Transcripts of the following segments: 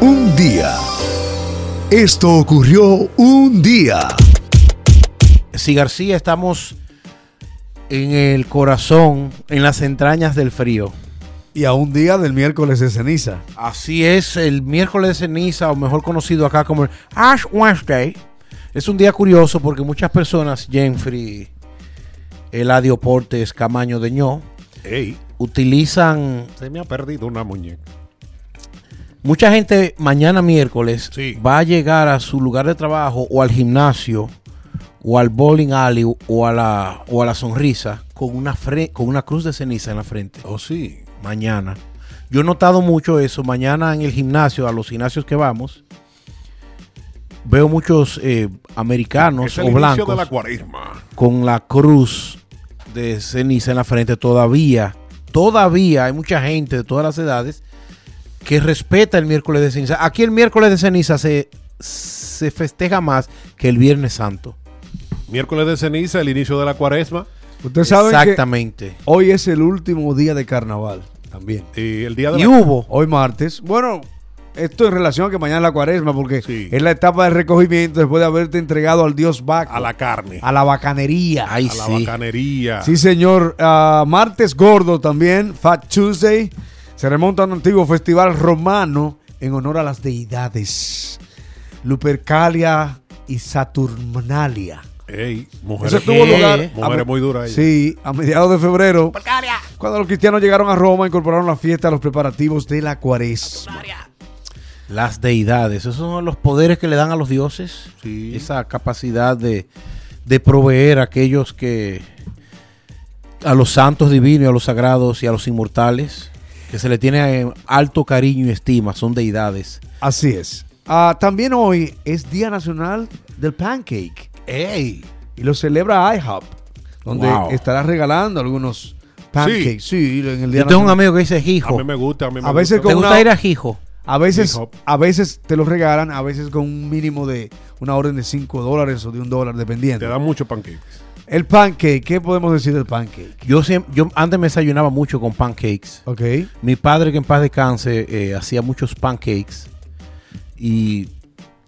Un día. Esto ocurrió un día. Si García, estamos en el corazón, en las entrañas del frío. Y a un día del miércoles de ceniza. Así es, el miércoles de ceniza, o mejor conocido acá como el Ash Wednesday, es un día curioso porque muchas personas, Jenfrey, Eladio Portes, Camaño de Ño, Ey, utilizan. se me ha perdido una muñeca. Mucha gente mañana miércoles Sí. va a llegar a su lugar de trabajo o al gimnasio o al bowling alley o a la, o a la sonrisa con una, fre- con una cruz de ceniza en la frente. Oh, sí. mañana. Yo he notado mucho eso. Mañana en el gimnasio, a los gimnasios que vamos, veo muchos eh, americanos Es el o blancos de la cuaresma. con la cruz de ceniza en la frente. Todavía, todavía hay mucha gente de todas las edades que respeta el miércoles de ceniza. Aquí el miércoles de ceniza se, se festeja más que el Viernes Santo. Miércoles de ceniza, el inicio de la cuaresma. Ustedes saben que Exactamente. hoy es el último día de carnaval también. Y el día de Y la... hubo. Hoy martes. Bueno, esto en relación a que mañana es la cuaresma, porque Sí. es la etapa de recogimiento después de haberte entregado al dios Baco. A la carne. a la bacanería. Ay, a la sí. bacanería. Sí, señor. Ah, martes gordo también, Fat Tuesday. Se remonta a un antiguo festival romano en honor a las deidades. Lupercalia y Saturnalia. Ey, Eso mujeres, tuvo ¿Qué? lugar. mujeres muy duras. Sí, a mediados de febrero. Cuando los cristianos llegaron a Roma, incorporaron la fiesta a los preparativos de la cuaresma. Las deidades, esos son los poderes que le dan a los dioses. Sí. Esa capacidad de, de proveer a aquellos que. a los santos divinos, a los sagrados y a los inmortales, que se le tiene eh, alto cariño y estima, son deidades. Así es. Ah, también hoy es Día Nacional del Pancake. ¡Ey! Y lo celebra IHOP, donde Wow. estará regalando algunos pancakes. Sí, en el Día Yo tengo un amigo que dice A Hijo. mí me gusta, a mí me A veces gusta. ¿Te con gusta una- ir a Hijo? A veces, a veces te lo regalan, a veces con un mínimo de una orden de 5 dólares o de un dólar, dependiendo. Te dan muchos pancakes. El pancake, ¿qué podemos decir del pancake? Yo, siem- yo antes me desayunaba mucho con pancakes. Ok. Mi padre, que en paz descanse, eh, hacía muchos pancakes. Y,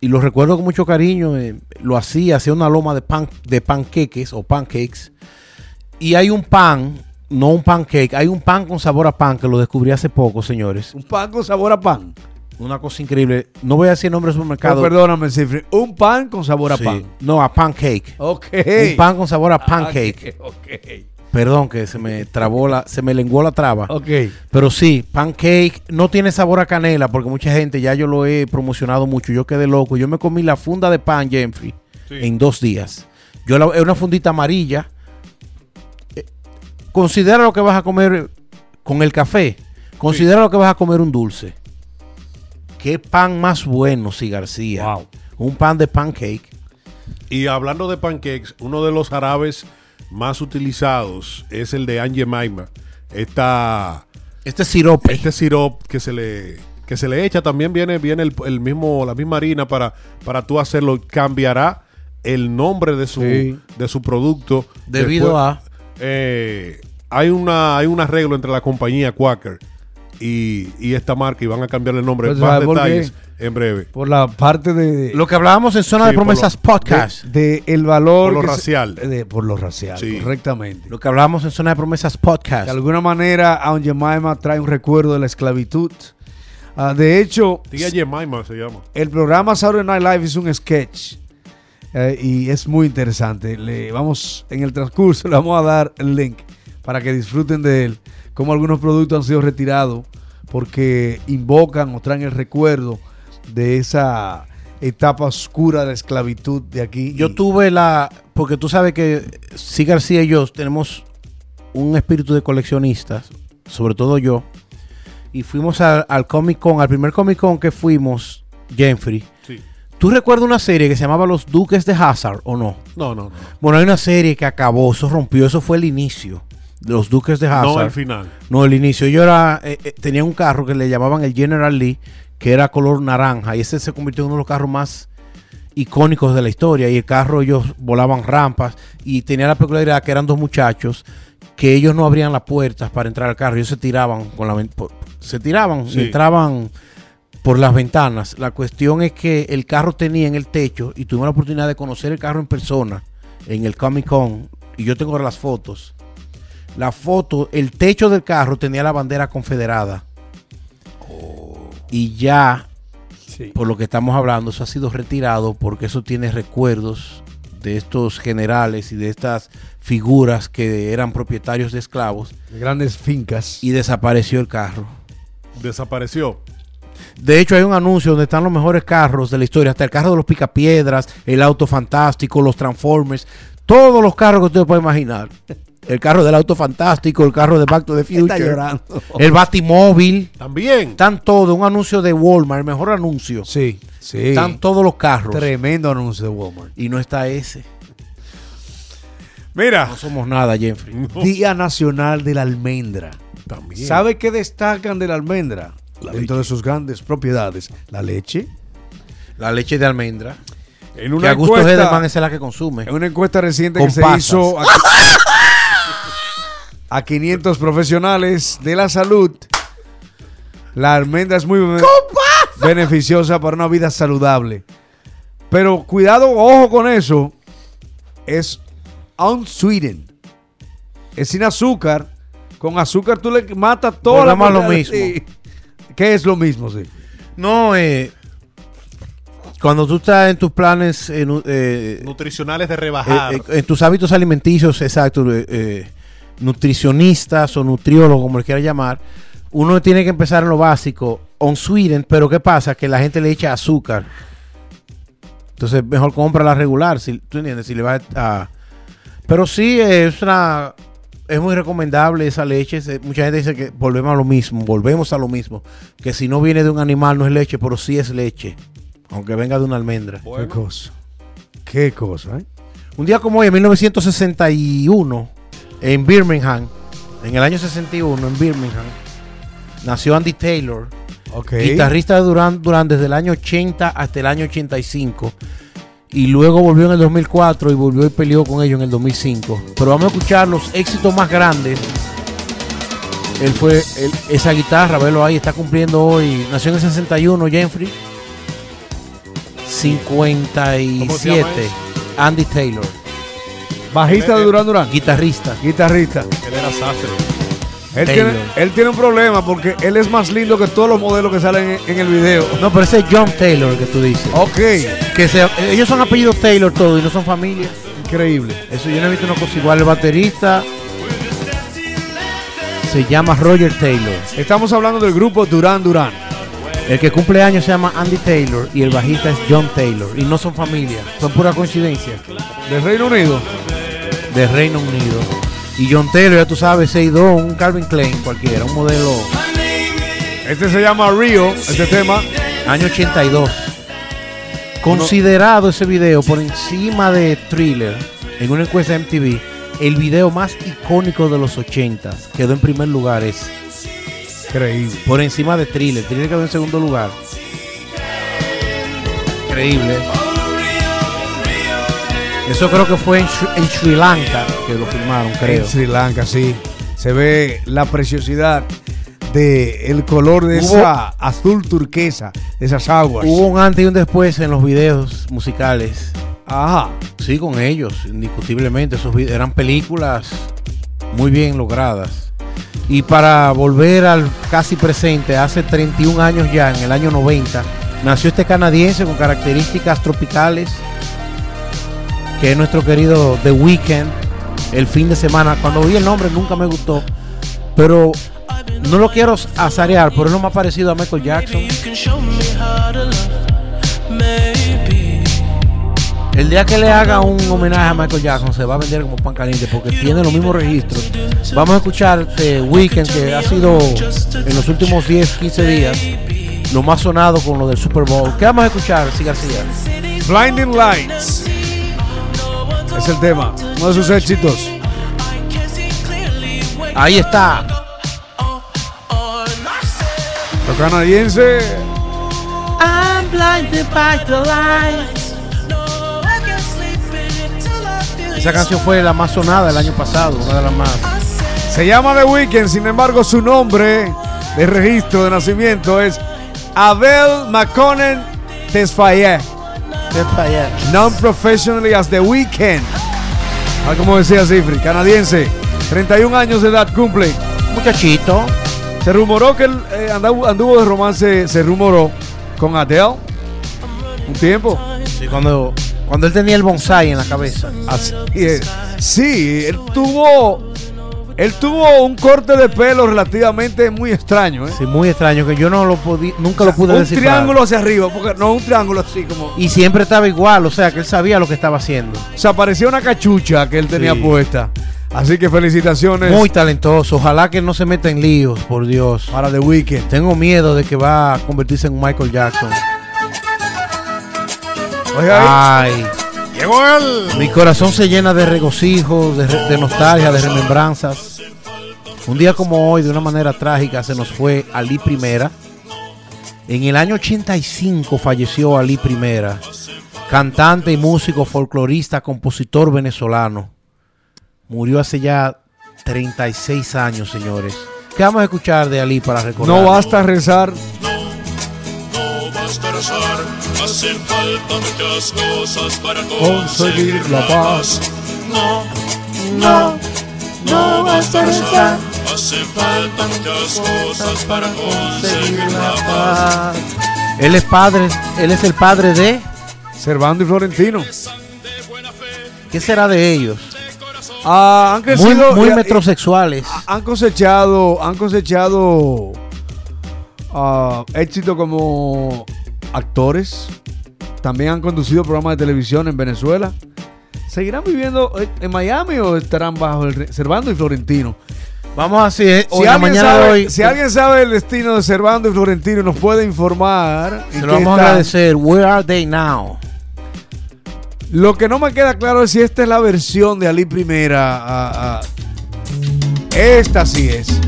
y lo recuerdo con mucho cariño. eh, lo hacía, hacía una loma de, pan, de panqueques o pancakes. Y hay un pan, no un pancake, hay un pan con sabor a pan que lo descubrí hace poco, señores. Un pan con sabor a pan. Una cosa increíble. No voy a decir nombre Pero supermercado. perdóname, Cifre. Un pan con sabor a Sí. pan. No, a pancake. Ok. Un pan con sabor a pancake. Ok. ok. Perdón, que se me trabó la, se me lenguó la traba. Ok. Pero sí, pancake no tiene sabor a canela porque mucha gente ya yo lo he promocionado mucho. Yo quedé loco. Yo me comí la funda de pan, Jeffrey, Sí. en dos días. Yo la, es una fundita amarilla. Eh, Considera lo que vas a comer con el café. Considera lo que vas a comer un dulce. Qué pan más bueno, sí, García. Wow. Un pan de pancake. Y hablando de pancakes, uno de los jarabes más utilizados es el de Angie Maima. Esta, Este sirope. este sirop que se le que se le echa también viene viene el, el mismo la misma harina para para tú hacerlo cambiará el nombre de su Sí. de su producto Debido Después, a- eh, hay una hay un arreglo entre la compañía Quaker y, y esta marca y van a cambiarle el nombre Pues, más ¿sabe por detalles en breve Por la parte de, Lo que hablábamos en Zona Sí, de por Promesas lo- Podcast. de el valor. Por lo que se- racial. de- por lo racial, Sí. correctamente. Lo que hablábamos en Zona de Promesas Podcast. De alguna manera, Aunt Jemima trae un recuerdo de la esclavitud. Ah, de hecho, Tía Jemima se llama el programa Saturday Night Live es un sketch eh, y es muy interesante. Le vamos en el transcurso le vamos a dar el link para que disfruten de él. Cómo algunos productos han sido retirados porque invocan o traen el recuerdo de esa etapa oscura de la esclavitud de aquí. Yo tuve la. Porque tú sabes que sí García y yo tenemos un espíritu de coleccionistas, sobre todo yo. Y fuimos al, al Comic Con, al primer Comic Con que fuimos, Jeffrey. sí ¿Tú recuerdas una serie que se llamaba Los Duques de Hazard o no? no no no Bueno, hay una serie que acabó, eso rompió, eso fue el inicio. Los Duques de Hazard. no al final No, el inicio. Yo era, eh, eh, tenía un carro que le llamaban el General Lee, que era color naranja, y ese se convirtió en uno de los carros más icónicos de la historia. Y el carro, ellos volaban rampas, y tenía la peculiaridad que eran dos muchachos que ellos no abrían las puertas para entrar al carro, ellos se tiraban con la se tiraban, Sí. entraban por las ventanas. La cuestión es que el carro tenía en el techo y tuvimos la oportunidad de conocer el carro en persona en el Comic Con y yo tengo las fotos. La foto, el techo del carro tenía la bandera confederada. Y ya, por lo que estamos hablando, eso ha sido retirado porque eso tiene recuerdos de estos generales y de estas figuras que eran propietarios de esclavos De grandes fincas. y desapareció el carro. Desapareció. De hecho, hay un anuncio donde están los mejores carros de la historia, hasta el carro de los picapiedras, el auto fantástico, los Transformers, todos los carros que usted puede imaginar. El carro del auto fantástico, el carro de Back to the Está Future, llorando. el Batimóvil, También. están todos, un anuncio de Walmart, el mejor anuncio. Sí, sí. Están todos los carros. Tremendo anuncio de Walmart. Y no está ese. Mira, No somos nada, Jeffrey. Día Nacional de la Almendra. También. ¿Sabe qué destacan de la almendra? Dentro de sus grandes propiedades. La leche. La leche de almendra. En Que Augusto Hederman es la que consume. En una encuesta reciente Con que pasas. se hizo a, a 500 profesionales de la salud, la almendra es muy be- beneficiosa para una vida saludable. Pero cuidado, ojo con eso. Es unsweetened. Es sin azúcar. Con azúcar tú le matas toda la Volvemos a lo propiedad. mismo. ¿Qué es lo mismo? Sí. No, eh, cuando tú estás en tus planes, eh, Nutricionales de rebajar. eh, eh, en tus hábitos alimenticios, exacto, eh, eh, nutricionistas o nutriólogos, como le quieras llamar, uno tiene que empezar en lo básico, on sweeten, pero ¿qué pasa? Que la gente le echa azúcar. Entonces, mejor compra la regular, si, ¿tú entiendes? Si le va a... Pero sí, es una... Es muy recomendable esa leche. Mucha gente dice que volvemos a lo mismo, volvemos a lo mismo. Que si no viene de un animal no es leche, pero sí es leche. Aunque venga de una almendra. Qué cosa. Qué cosa, ¿eh? Un día como hoy, en 1961, en Birmingham, en el año 61, en Birmingham, nació Andy Taylor, guitarrista de Duran Duran desde el año 80 hasta el año 85. Y luego volvió en el 2004 y volvió y peleó con ellos en el 2005. Pero vamos a escuchar los éxitos más grandes. Él fue él- esa guitarra, velo ahí, está cumpliendo hoy. Nació en el 61, Jeffrey. 57. llama Andy Taylor. Bajista de Durán Durán. Guitarrista. Guitarrista. Él era sastre. Él tiene, él tiene un problema porque él es más lindo que todos los modelos que salen en, en el video. No, pero ese es John Taylor el que tú dices. Ok. Que se- ellos son apellidos Taylor todos y no son familia. Increíble. Eso yo no he visto una cosa igual. El baterista se llama Roger Taylor. Estamos hablando del grupo Durán Durán. El que cumple años se llama Andy Taylor y el bajista es John Taylor. Y no son familia, son pura coincidencia. Del Reino Unido. De Reino Unido. Y John Taylor, ya tú sabes, 6'2, un Calvin Klein cualquiera, un modelo Este se llama Rio, este tema. año 82. Considerado ese video por encima de Thriller en una encuesta de MTV, el video más icónico de los 80 quedó en primer lugar ese. Increíble. Por encima de Thriller. Thriller quedó en segundo lugar. Increíble. Eso creo que fue en, Sri- en Sri Lanka que lo filmaron, creo. En Sri Lanka, sí. Se ve la preciosidad de el color de Hubo- esa azul turquesa, de esas aguas. Hubo un antes y un después en los videos musicales. Ajá. Sí, con ellos, indiscutiblemente. Esos eran películas muy bien logradas. Y para volver al casi presente, hace 31 años ya, en el año 90, nació este canadiense con características tropicales, que es nuestro querido The Weeknd, el fin de semana. Cuando vi el nombre nunca me gustó, pero no lo quiero azarear, pero es lo más parecido a Michael Jackson. El día que le haga un homenaje a Michael Jackson se va a vender como pan caliente porque tiene los mismos registros. Vamos a escuchar The Weeknd que ha sido en los últimos 10, 15 días lo más sonado con lo del Super Bowl. ¿Qué vamos a escuchar, sí García? Blinding Lights. Es el tema. Uno de sus éxitos. Ahí está. Los canadienses. I'm blinded by the lights. Esa canción fue la más sonada el año pasado, una de las más. Se llama The Weeknd, sin embargo, su nombre de registro de nacimiento es Abel McConnell Tesfaye. Non-professionally as the weekend. Ah, como decía Cifri, canadiense, 31 años de edad cumple. Muchachito. Se rumoró que él eh, anduvo, anduvo de romance, se rumoró con Adele un tiempo. Sí, cuando, cuando él tenía el bonsai en la cabeza. Así es. Sí, él tuvo, él tuvo un corte de pelo relativamente muy extraño. ¿eh? Sí, muy extraño, que yo no lo podí, nunca lo pude un descifrar. triángulo hacia arriba, porque no un triángulo así como. Y siempre estaba igual, o sea, que él sabía lo que estaba haciendo. O sea, parecía una cachucha que él tenía Sí. puesta. Así que felicitaciones Muy talentoso. Ojalá que no se meta en líos, por Dios. para The Weeknd. Tengo miedo de que va a convertirse en Michael Jackson. Oiga ahí. Ay, Llegó él. mi corazón se llena de regocijo, de, de nostalgia, de remembranzas. Un día como hoy, de una manera trágica, se nos fue Ali Primera. En el año 85 falleció Ali Primera, cantante y músico folclorista, compositor venezolano. Murió hace ya 36 años, señores. ¿Qué vamos a escuchar de Ali para recordar? No basta rezar. Rezar, hacen falta muchas cosas para Conseguir la paz. No, no, no basta rezar, hacen falta muchas cosas para conseguir la paz. Él es padre, él es el padre de. Servando y Florentino. ¿Qué será de ellos? Ah, han Muy, crecido. muy y- y- metrosexuales. han cosechado, han cosechado ah, éxito como actores. También han conducido programas de televisión en Venezuela. ¿Seguirán viviendo en Miami o estarán bajo el Servando y Florentino? Vamos así, eh, Si, hoy, alguien mañana sabe, de hoy. si alguien sabe el destino de Servando y Florentino y nos puede informar. se lo vamos a agradecer. Where are they now? Lo que no me queda claro es si esta es la versión de Ali Primera. ah, ah. Esta sí es.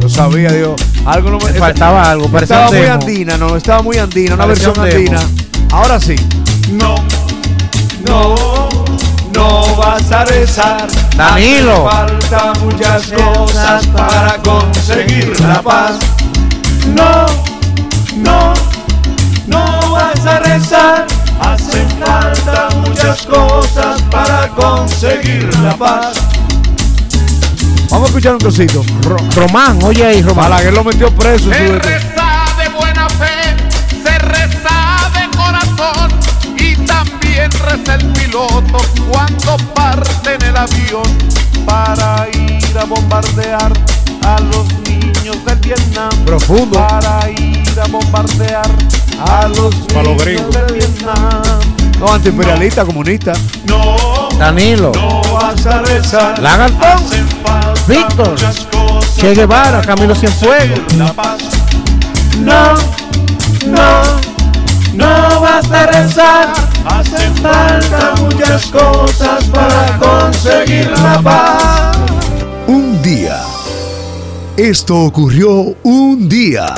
Lo sabía Dios. Algo no me faltaba algo, parecía Estaba muy demo. andina, no, estaba muy andina, una Parecía versión demo. andina. Ahora sí. No, No, no vas a rezar. Danilo. Hace falta muchas cosas para conseguir la paz. No, no, no vas a rezar. Hacen falta muchas cosas para conseguir la paz. Vamos a escuchar un cosito. Román, oye ahí, Román. Balaguer lo metió preso. Se reza de buena fe, se reza de corazón y también reza el piloto cuando parte en el avión para ir a bombardear a los niños del Vietnam. Profundo. Para ir a bombardear a los los niños gringos. del Vietnam. No, antiimperialista, comunista. no, Danilo. no vas a rezar. Lagartón. Víctor. Che Guevara, Camilo Cienfuegos. No, no, no basta rezar. Hacen Falta muchas cosas para conseguir la paz. Un día. Esto ocurrió un día.